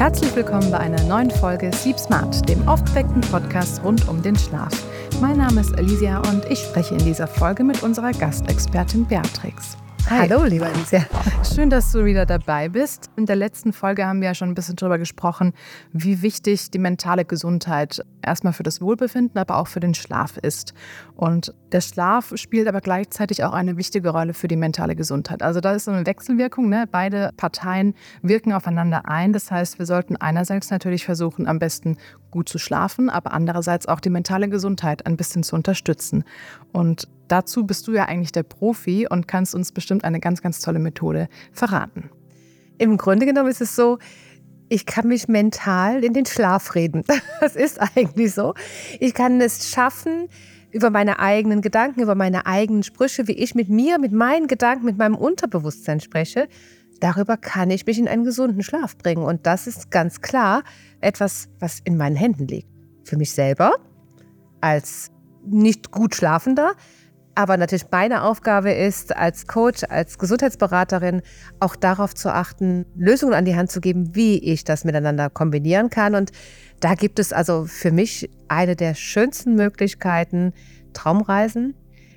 Herzlich willkommen bei einer neuen Folge Sleep Smart, dem aufgeweckten Podcast rund um den Schlaf. Mein Name ist Alicia und ich spreche in dieser Folge mit unserer Gastexpertin Beatrix. Hi. Hallo, lieber Alicia. Schön, dass du wieder dabei bist. In der letzten Folge haben wir ja schon ein bisschen darüber gesprochen, wie wichtig die mentale Gesundheit erstmal für das Wohlbefinden, aber auch für den Schlaf ist. Und der Schlaf spielt aber gleichzeitig auch eine wichtige Rolle für die mentale Gesundheit. Also da ist so eine Wechselwirkung. Ne? Beide Parteien wirken aufeinander ein. Das heißt, wir sollten einerseits natürlich versuchen, am besten gut zu schlafen, aber andererseits auch die mentale Gesundheit ein bisschen zu unterstützen. Und dazu bist du ja eigentlich der Profi und kannst uns bestimmt eine ganz, ganz tolle Methode verraten. Im Grunde genommen ist es so, ich kann mich mental in den Schlaf reden. Das ist eigentlich so. Ich kann es schaffen, über meine eigenen Gedanken, über meine eigenen Sprüche, wie ich mit mir, mit meinen Gedanken, mit meinem Unterbewusstsein spreche, darüber kann ich mich in einen gesunden Schlaf bringen. Und das ist ganz klar etwas, was in meinen Händen liegt. Für mich selber als nicht gut Schlafender, aber natürlich meine Aufgabe ist, als Coach, als Gesundheitsberaterin auch darauf zu achten, Lösungen an die Hand zu geben, wie ich das miteinander kombinieren kann. Und da gibt es also für mich eine der schönsten Möglichkeiten, Traumreisen.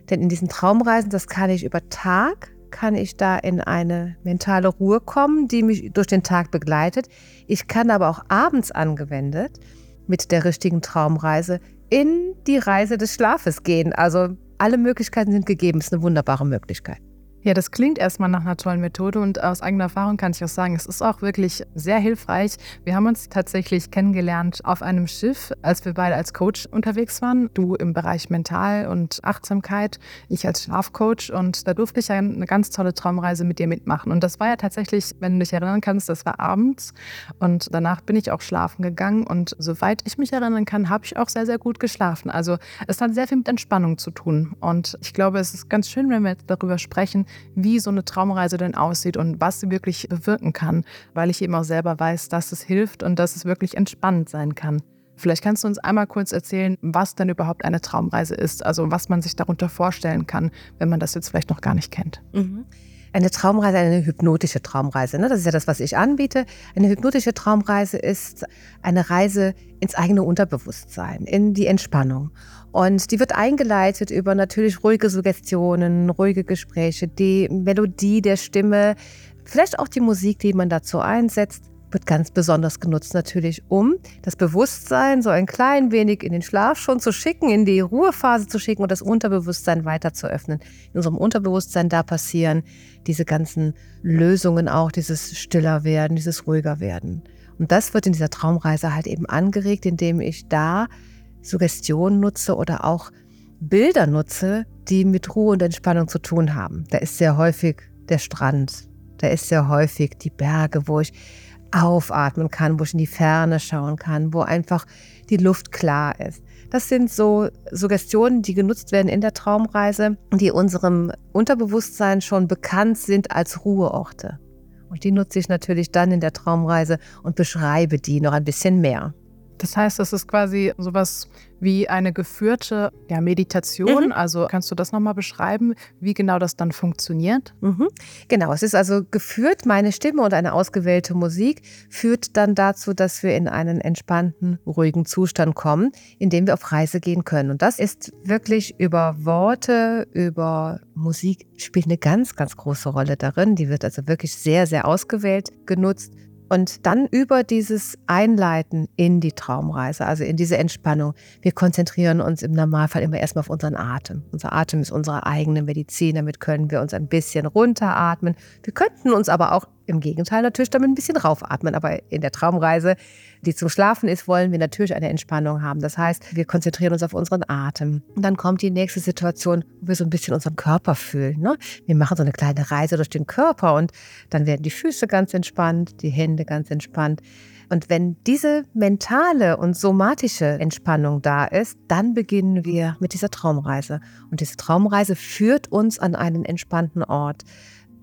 Denn in diesen Traumreisen, das kann ich über Tag, kann ich da in eine mentale Ruhe kommen, die mich durch den Tag begleitet. Ich kann aber auch abends angewendet mit der richtigen Traumreise in die Reise des Schlafes gehen. Also alle Möglichkeiten sind gegeben. Es ist eine wunderbare Möglichkeit. Ja, das klingt erstmal nach einer tollen Methode und aus eigener Erfahrung kann ich auch sagen, es ist auch wirklich sehr hilfreich. Wir haben uns tatsächlich kennengelernt auf einem Schiff, als wir beide als Coach unterwegs waren. Du im Bereich Mental und Achtsamkeit, ich als Schlafcoach und da durfte ich eine ganz tolle Traumreise mit dir mitmachen. Und das war ja tatsächlich, wenn du dich erinnern kannst, das war abends und danach bin ich auch schlafen gegangen und soweit ich mich erinnern kann, habe ich auch sehr, sehr gut geschlafen. Also es hat sehr viel mit Entspannung zu tun und ich glaube, es ist ganz schön, wenn wir darüber sprechen, wie so eine Traumreise denn aussieht und was sie wirklich bewirken kann, weil ich eben auch selber weiß, dass es hilft und dass es wirklich entspannend sein kann. Vielleicht kannst du uns einmal kurz erzählen, was denn überhaupt eine Traumreise ist, also was man sich darunter vorstellen kann, wenn man das jetzt vielleicht noch gar nicht kennt. Mhm. Eine Traumreise, eine hypnotische Traumreise. Ne? Das ist ja das, was ich anbiete. Eine hypnotische Traumreise ist eine Reise ins eigene Unterbewusstsein, in die Entspannung. Und die wird eingeleitet über natürlich ruhige Suggestionen, ruhige Gespräche, die Melodie der Stimme, vielleicht auch die Musik, die man dazu einsetzt wird ganz besonders genutzt natürlich, um das Bewusstsein so ein klein wenig in den Schlaf schon zu schicken, in die Ruhephase zu schicken und das Unterbewusstsein weiter zu öffnen. In unserem Unterbewusstsein da passieren diese ganzen Lösungen auch, dieses stiller werden, dieses ruhiger werden. Und das wird in dieser Traumreise halt eben angeregt, indem ich da Suggestionen nutze oder auch Bilder nutze, die mit Ruhe und Entspannung zu tun haben. Da ist sehr häufig der Strand, da ist sehr häufig die Berge, wo ich aufatmen kann, wo ich in die Ferne schauen kann, wo einfach die Luft klar ist. Das sind so Suggestionen, die genutzt werden in der Traumreise, die unserem Unterbewusstsein schon bekannt sind als Ruheorte. Und die nutze ich natürlich dann in der Traumreise und beschreibe die noch ein bisschen mehr. Das heißt, das ist quasi sowas wie eine geführte ja, Meditation. Mhm. Also kannst du das nochmal beschreiben, wie genau das dann funktioniert? Mhm. Genau, es ist also geführt, meine Stimme und eine ausgewählte Musik führt dann dazu, dass wir in einen entspannten, ruhigen Zustand kommen, in dem wir auf Reise gehen können. Und das ist wirklich über Worte, über Musik spielt eine ganz, ganz große Rolle darin. Die wird also wirklich sehr, sehr ausgewählt genutzt und dann über dieses Einleiten in die Traumreise, also in diese Entspannung. Wir konzentrieren uns im Normalfall immer erstmal auf unseren Atem. Unser Atem ist unsere eigene Medizin. Damit können wir uns ein bisschen runteratmen. Wir könnten uns aber auch im Gegenteil natürlich damit ein bisschen raufatmen. Aber in der Traumreise, die zum Schlafen ist, wollen wir natürlich eine Entspannung haben. Das heißt, wir konzentrieren uns auf unseren Atem. Und dann kommt die nächste Situation, wo wir so ein bisschen unseren Körper fühlen. Ne? Wir machen so eine kleine Reise durch den Körper und dann werden die Füße ganz entspannt, die Hände ganz entspannt. Und wenn diese mentale und somatische Entspannung da ist, dann beginnen wir mit dieser Traumreise. Und diese Traumreise führt uns an einen entspannten Ort.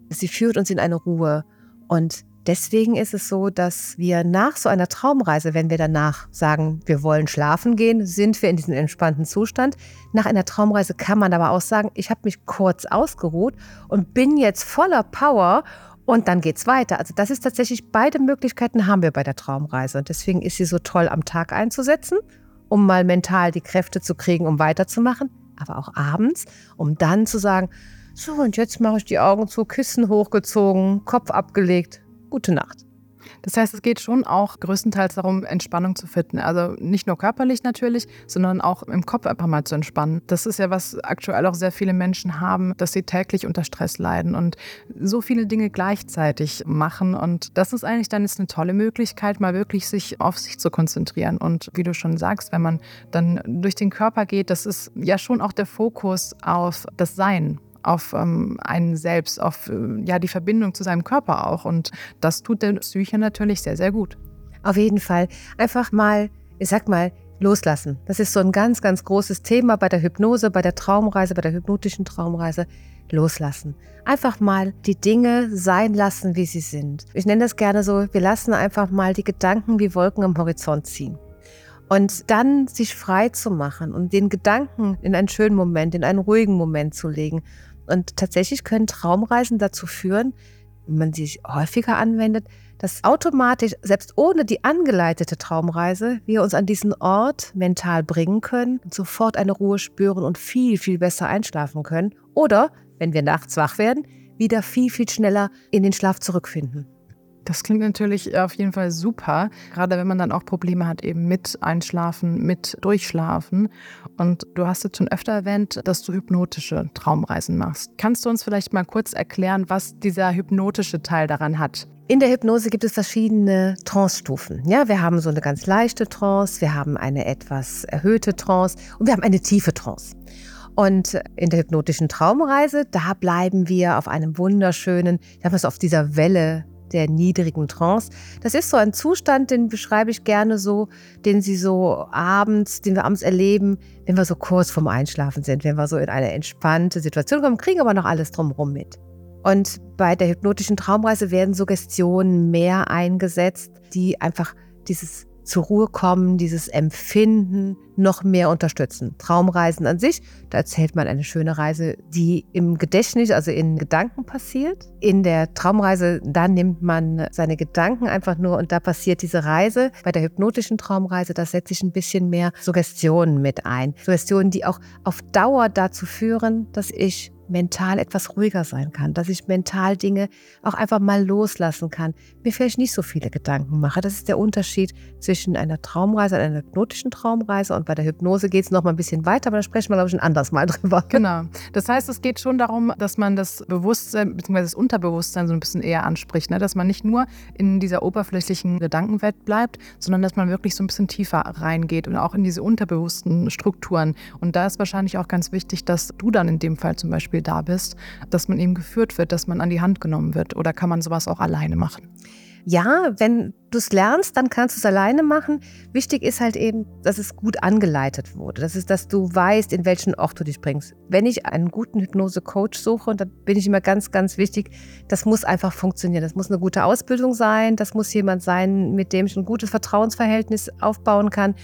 Sie führt uns in eine Ruhe. Und deswegen ist es so, dass wir nach so einer Traumreise, wenn wir danach sagen, wir wollen schlafen gehen, sind wir in diesem entspannten Zustand. Nach einer Traumreise kann man aber auch sagen, ich habe mich kurz ausgeruht und bin jetzt voller Power Und dann geht es weiter. Also das ist tatsächlich, beide Möglichkeiten haben wir bei der Traumreise. Und deswegen ist sie so toll am Tag einzusetzen, um mal mental die Kräfte zu kriegen, um weiterzumachen, aber auch abends, um dann zu sagen, so und jetzt mache ich die Augen zu, Kissen hochgezogen, Kopf abgelegt, gute Nacht. Das heißt, es geht schon auch größtenteils darum, Entspannung zu finden. Also nicht nur körperlich natürlich, sondern auch im Kopf einfach mal zu entspannen. Das ist ja, was aktuell auch sehr viele Menschen haben, dass sie täglich unter Stress leiden und so viele Dinge gleichzeitig machen. Und das ist eigentlich dann jetzt eine tolle Möglichkeit, mal wirklich sich auf sich zu konzentrieren. Und wie du schon sagst, wenn man dann durch den Körper geht, das ist ja schon auch der Fokus auf das Sein auf ähm, einen selbst, auf äh, ja, die Verbindung zu seinem Körper auch. Und das tut der Psyche natürlich sehr, sehr gut. Auf jeden Fall. Einfach mal, ich sag mal, loslassen. Das ist so ein ganz, ganz großes Thema bei der Hypnose, bei der Traumreise, bei der hypnotischen Traumreise. Loslassen. Einfach mal die Dinge sein lassen, wie sie sind. Ich nenne das gerne so, wir lassen einfach mal die Gedanken wie Wolken am Horizont ziehen. Und dann sich frei zu machen und den Gedanken in einen schönen Moment, in einen ruhigen Moment zu legen und tatsächlich können Traumreisen dazu führen, wenn man sie häufiger anwendet, dass automatisch, selbst ohne die angeleitete Traumreise, wir uns an diesen Ort mental bringen können, sofort eine Ruhe spüren und viel, viel besser einschlafen können. Oder, wenn wir nachts wach werden, wieder viel, viel schneller in den Schlaf zurückfinden. Das klingt natürlich auf jeden Fall super, gerade wenn man dann auch Probleme hat eben mit Einschlafen, mit Durchschlafen. Und du hast jetzt schon öfter erwähnt, dass du hypnotische Traumreisen machst. Kannst du uns vielleicht mal kurz erklären, was dieser hypnotische Teil daran hat? In der Hypnose gibt es verschiedene Trance-Stufen. Ja, wir haben so eine ganz leichte Trance, wir haben eine etwas erhöhte Trance und wir haben eine tiefe Trance. Und in der hypnotischen Traumreise, da bleiben wir auf einem wunderschönen, da haben wir es auf dieser Welle der niedrigen Trance. Das ist so ein Zustand, den beschreibe ich gerne so, den Sie so abends, den wir abends erleben, wenn wir so kurz vorm Einschlafen sind, wenn wir so in eine entspannte Situation kommen, kriegen aber noch alles drumherum mit. Und bei der hypnotischen Traumreise werden Suggestionen mehr eingesetzt, die einfach dieses zur Ruhe kommen, dieses Empfinden noch mehr unterstützen. Traumreisen an sich, da erzählt man eine schöne Reise, die im Gedächtnis, also in Gedanken passiert. In der Traumreise, da nimmt man seine Gedanken einfach nur und da passiert diese Reise. Bei der hypnotischen Traumreise, da setze ich ein bisschen mehr Suggestionen mit ein. Suggestionen, die auch auf Dauer dazu führen, dass ich mental etwas ruhiger sein kann, dass ich mental Dinge auch einfach mal loslassen kann, mir vielleicht nicht so viele Gedanken mache. Das ist der Unterschied zwischen einer Traumreise und einer hypnotischen Traumreise. Und bei der Hypnose geht es noch mal ein bisschen weiter, aber da sprechen wir, glaube ich, ein anderes Mal drüber. Genau. Das heißt, es geht schon darum, dass man das Bewusstsein bzw. das Unterbewusstsein so ein bisschen eher anspricht, ne? dass man nicht nur in dieser oberflächlichen Gedankenwelt bleibt, sondern dass man wirklich so ein bisschen tiefer reingeht und auch in diese unterbewussten Strukturen. Und da ist wahrscheinlich auch ganz wichtig, dass du dann in dem Fall zum Beispiel Beispiel da bist, dass man eben geführt wird, dass man an die Hand genommen wird? Oder kann man sowas auch alleine machen? Ja, wenn du es lernst, dann kannst du es alleine machen. Wichtig ist halt eben, dass es gut angeleitet wurde. Das ist, dass du weißt, in welchen Ort du dich bringst. Wenn ich einen guten Hypnose-Coach suche, und da bin ich immer ganz, ganz wichtig, das muss einfach funktionieren. Das muss eine gute Ausbildung sein. Das muss jemand sein, mit dem ich ein gutes Vertrauensverhältnis aufbauen kann.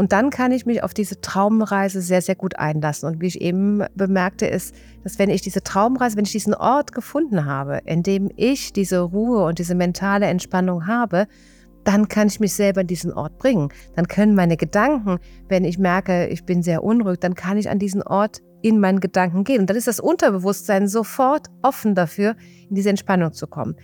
Und dann kann ich mich auf diese Traumreise sehr, sehr gut einlassen. Und wie ich eben bemerkte, ist, dass wenn ich diese Traumreise, wenn ich diesen Ort gefunden habe, in dem ich diese Ruhe und diese mentale Entspannung habe, dann kann ich mich selber in diesen Ort bringen. Dann können meine Gedanken, wenn ich merke, ich bin sehr unruhig, dann kann ich an diesen Ort in meinen Gedanken gehen. Und dann ist das Unterbewusstsein sofort offen dafür, in diese Entspannung zu kommen.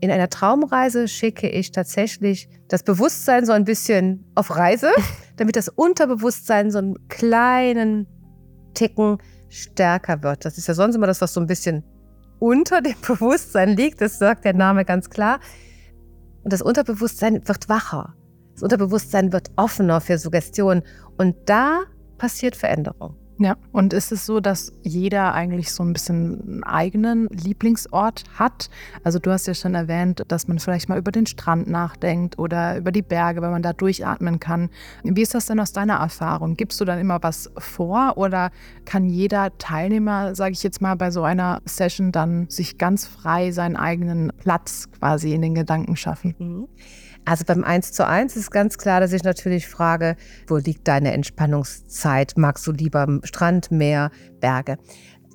In einer Traumreise schicke ich tatsächlich das Bewusstsein so ein bisschen auf Reise, damit das Unterbewusstsein so einen kleinen Ticken stärker wird. Das ist ja sonst immer das, was so ein bisschen unter dem Bewusstsein liegt. Das sagt der Name ganz klar. Und das Unterbewusstsein wird wacher. Das Unterbewusstsein wird offener für Suggestionen. Und da passiert Veränderung. Ja, und ist es so, dass jeder eigentlich so ein bisschen einen eigenen Lieblingsort hat? Also du hast ja schon erwähnt, dass man vielleicht mal über den Strand nachdenkt oder über die Berge, weil man da durchatmen kann. Wie ist das denn aus deiner Erfahrung? Gibst du dann immer was vor oder kann jeder Teilnehmer, sage ich jetzt mal, bei so einer Session dann sich ganz frei seinen eigenen Platz quasi in den Gedanken schaffen? Mhm. Also beim 1 zu 1 ist ganz klar, dass ich natürlich frage, wo liegt deine Entspannungszeit? Magst du lieber Strand, Meer, Berge?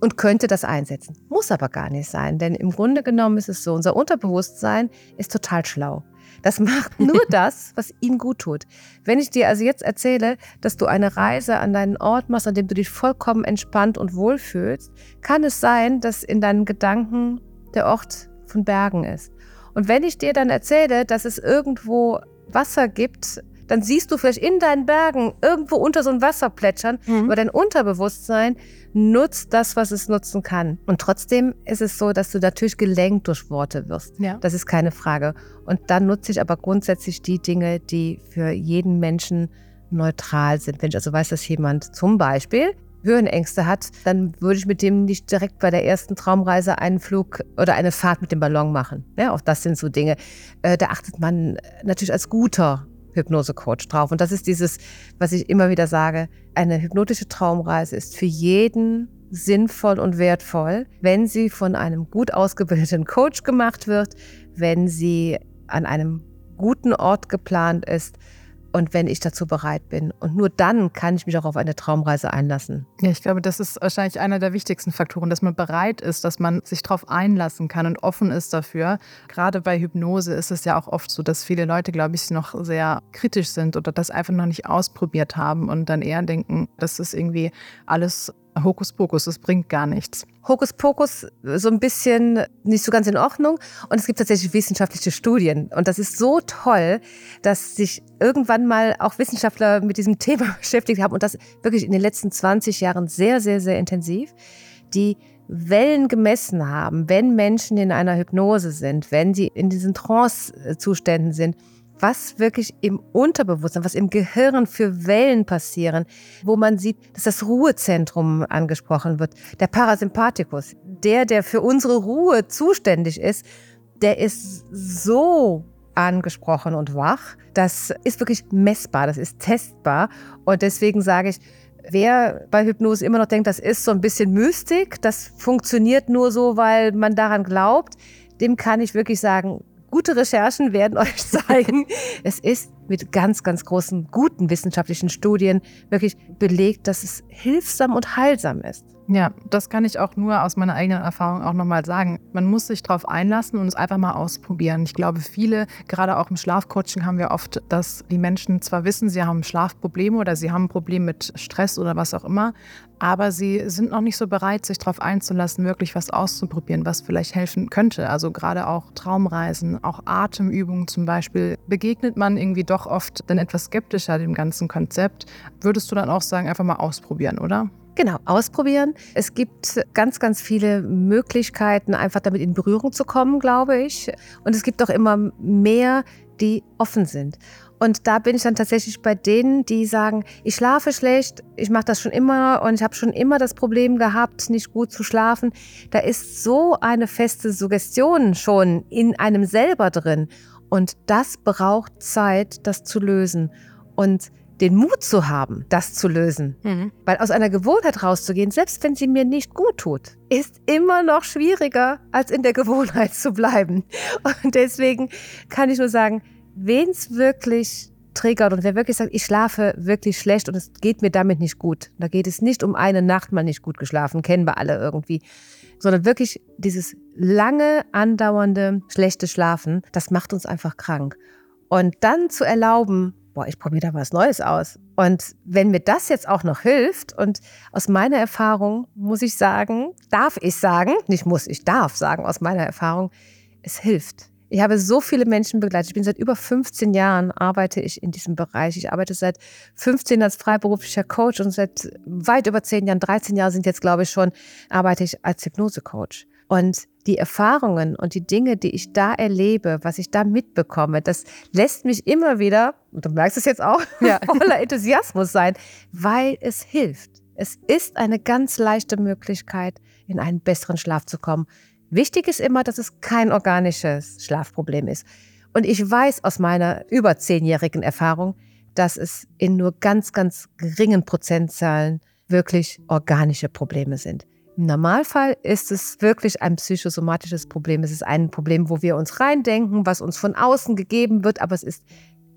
und könnte das einsetzen. Muss aber gar nicht sein, denn im Grunde genommen ist es so, unser Unterbewusstsein ist total schlau. Das macht nur das, was ihm gut tut. Wenn ich dir also jetzt erzähle, dass du eine Reise an deinen Ort machst, an dem du dich vollkommen entspannt und wohlfühlst, kann es sein, dass in deinen Gedanken der Ort von Bergen ist. Und wenn ich dir dann erzähle, dass es irgendwo Wasser gibt, dann siehst du vielleicht in deinen Bergen irgendwo unter so ein Wasser plätschern, mhm. aber dein Unterbewusstsein nutzt das, was es nutzen kann. Und trotzdem ist es so, dass du natürlich gelenkt durch Worte wirst. Ja. Das ist keine Frage. Und dann nutze ich aber grundsätzlich die Dinge, die für jeden Menschen neutral sind. Wenn ich also weiß, dass jemand zum Beispiel Höhenängste hat, dann würde ich mit dem nicht direkt bei der ersten Traumreise einen Flug oder eine Fahrt mit dem Ballon machen. Ja, auch das sind so Dinge. Äh, da achtet man natürlich als guter Hypnosecoach drauf. Und das ist dieses, was ich immer wieder sage, eine hypnotische Traumreise ist für jeden sinnvoll und wertvoll, wenn sie von einem gut ausgebildeten Coach gemacht wird, wenn sie an einem guten Ort geplant ist, und wenn ich dazu bereit bin. Und nur dann kann ich mich auch auf eine Traumreise einlassen. Ja, ich glaube, das ist wahrscheinlich einer der wichtigsten Faktoren, dass man bereit ist, dass man sich darauf einlassen kann und offen ist dafür. Gerade bei Hypnose ist es ja auch oft so, dass viele Leute, glaube ich, noch sehr kritisch sind oder das einfach noch nicht ausprobiert haben und dann eher denken, das ist irgendwie alles Hokuspokus, das bringt gar nichts. Hokuspokus so ein bisschen nicht so ganz in Ordnung. Und es gibt tatsächlich wissenschaftliche Studien. Und das ist so toll, dass sich irgendwann mal auch Wissenschaftler mit diesem Thema beschäftigt haben und das wirklich in den letzten 20 Jahren sehr, sehr, sehr intensiv, die Wellen gemessen haben, wenn Menschen in einer Hypnose sind, wenn sie in diesen Trance-Zuständen sind was wirklich im Unterbewusstsein, was im Gehirn für Wellen passieren, wo man sieht, dass das Ruhezentrum angesprochen wird. Der Parasympathikus, der, der für unsere Ruhe zuständig ist, der ist so angesprochen und wach. Das ist wirklich messbar, das ist testbar. Und deswegen sage ich, wer bei Hypnose immer noch denkt, das ist so ein bisschen Mystik, das funktioniert nur so, weil man daran glaubt, dem kann ich wirklich sagen, Gute Recherchen werden euch zeigen, es ist mit ganz, ganz großen, guten wissenschaftlichen Studien wirklich belegt, dass es hilfsam und heilsam ist. Ja, das kann ich auch nur aus meiner eigenen Erfahrung auch nochmal sagen. Man muss sich darauf einlassen und es einfach mal ausprobieren. Ich glaube, viele, gerade auch im Schlafcoaching, haben wir oft, dass die Menschen zwar wissen, sie haben Schlafprobleme oder sie haben ein Problem mit Stress oder was auch immer, aber sie sind noch nicht so bereit, sich darauf einzulassen, wirklich was auszuprobieren, was vielleicht helfen könnte. Also gerade auch Traumreisen, auch Atemübungen zum Beispiel, begegnet man irgendwie doch oft dann etwas skeptischer dem ganzen Konzept. Würdest du dann auch sagen, einfach mal ausprobieren, oder? Genau, ausprobieren. Es gibt ganz, ganz viele Möglichkeiten, einfach damit in Berührung zu kommen, glaube ich. Und es gibt auch immer mehr, die offen sind. Und da bin ich dann tatsächlich bei denen, die sagen, ich schlafe schlecht, ich mache das schon immer und ich habe schon immer das Problem gehabt, nicht gut zu schlafen. Da ist so eine feste Suggestion schon in einem selber drin. Und das braucht Zeit, das zu lösen. Und den Mut zu haben, das zu lösen. Mhm. Weil aus einer Gewohnheit rauszugehen, selbst wenn sie mir nicht gut tut, ist immer noch schwieriger, als in der Gewohnheit zu bleiben. Und deswegen kann ich nur sagen, wen es wirklich triggert und wer wirklich sagt, ich schlafe wirklich schlecht und es geht mir damit nicht gut. Da geht es nicht um eine Nacht mal nicht gut geschlafen, kennen wir alle irgendwie, sondern wirklich dieses lange andauernde schlechte Schlafen, das macht uns einfach krank. Und dann zu erlauben, boah, ich probiere da was Neues aus. Und wenn mir das jetzt auch noch hilft, und aus meiner Erfahrung muss ich sagen, darf ich sagen, nicht muss, ich darf sagen, aus meiner Erfahrung, es hilft. Ich habe so viele Menschen begleitet. Ich bin seit über 15 Jahren arbeite ich in diesem Bereich. Ich arbeite seit 15 als freiberuflicher Coach und seit weit über 10 Jahren, 13 Jahre sind jetzt, glaube ich, schon, arbeite ich als Hypnosecoach. Und die Erfahrungen und die Dinge, die ich da erlebe, was ich da mitbekomme, das lässt mich immer wieder, und du merkst es jetzt auch, ja. voller Enthusiasmus sein, weil es hilft. Es ist eine ganz leichte Möglichkeit, in einen besseren Schlaf zu kommen. Wichtig ist immer, dass es kein organisches Schlafproblem ist. Und ich weiß aus meiner über zehnjährigen Erfahrung, dass es in nur ganz, ganz geringen Prozentzahlen wirklich organische Probleme sind. Im Normalfall ist es wirklich ein psychosomatisches Problem. Es ist ein Problem, wo wir uns reindenken, was uns von außen gegeben wird, aber es ist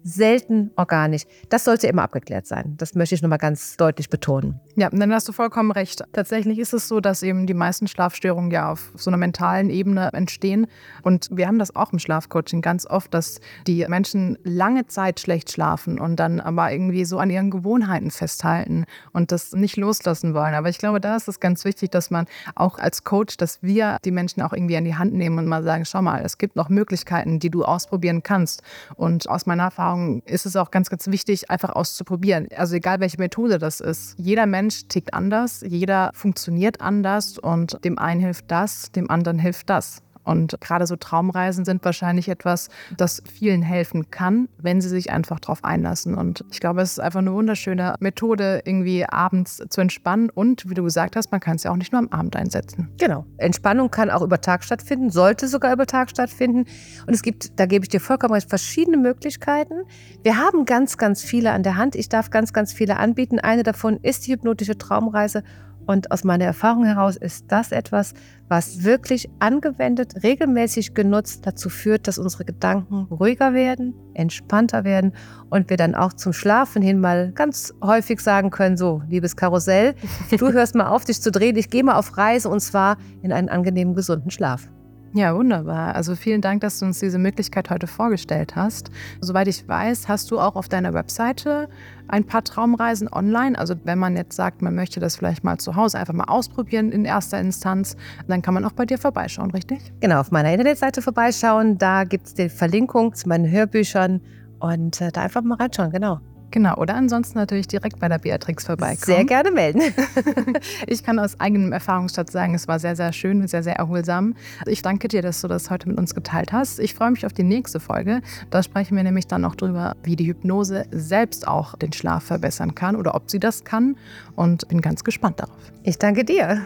selten organisch. Das sollte immer abgeklärt sein. Das möchte ich nochmal ganz deutlich betonen. Ja, dann hast du vollkommen recht. Tatsächlich ist es so, dass eben die meisten Schlafstörungen ja auf so einer mentalen Ebene entstehen. Und wir haben das auch im Schlafcoaching ganz oft, dass die Menschen lange Zeit schlecht schlafen und dann aber irgendwie so an ihren Gewohnheiten festhalten und das nicht loslassen wollen. Aber ich glaube, da ist es ganz wichtig, dass man auch als Coach, dass wir die Menschen auch irgendwie an die Hand nehmen und mal sagen, schau mal, es gibt noch Möglichkeiten, die du ausprobieren kannst. Und aus meiner Erfahrung ist es auch ganz, ganz wichtig, einfach auszuprobieren. Also egal, welche Methode das ist. Jeder Mensch tickt anders, jeder funktioniert anders und dem einen hilft das, dem anderen hilft das. Und gerade so Traumreisen sind wahrscheinlich etwas, das vielen helfen kann, wenn sie sich einfach darauf einlassen. Und ich glaube, es ist einfach eine wunderschöne Methode, irgendwie abends zu entspannen. Und wie du gesagt hast, man kann es ja auch nicht nur am Abend einsetzen. Genau. Entspannung kann auch über Tag stattfinden, sollte sogar über Tag stattfinden. Und es gibt, da gebe ich dir vollkommen recht, verschiedene Möglichkeiten. Wir haben ganz, ganz viele an der Hand. Ich darf ganz, ganz viele anbieten. Eine davon ist die hypnotische Traumreise. Und aus meiner Erfahrung heraus ist das etwas, was wirklich angewendet, regelmäßig genutzt dazu führt, dass unsere Gedanken ruhiger werden, entspannter werden und wir dann auch zum Schlafen hin mal ganz häufig sagen können, so, liebes Karussell, du hörst mal auf, dich zu drehen, ich gehe mal auf Reise und zwar in einen angenehmen, gesunden Schlaf. Ja, wunderbar. Also vielen Dank, dass du uns diese Möglichkeit heute vorgestellt hast. Soweit ich weiß, hast du auch auf deiner Webseite ein paar Traumreisen online. Also wenn man jetzt sagt, man möchte das vielleicht mal zu Hause einfach mal ausprobieren in erster Instanz, dann kann man auch bei dir vorbeischauen, richtig? Genau, auf meiner Internetseite vorbeischauen. Da gibt es die Verlinkung zu meinen Hörbüchern und äh, da einfach mal reinschauen, genau. Genau, oder ansonsten natürlich direkt bei der Beatrix vorbeikommen. Sehr gerne melden. ich kann aus eigenem Erfahrungsschatz sagen, es war sehr, sehr schön, sehr, sehr erholsam. Ich danke dir, dass du das heute mit uns geteilt hast. Ich freue mich auf die nächste Folge. Da sprechen wir nämlich dann noch drüber, wie die Hypnose selbst auch den Schlaf verbessern kann oder ob sie das kann. Und bin ganz gespannt darauf. Ich danke dir.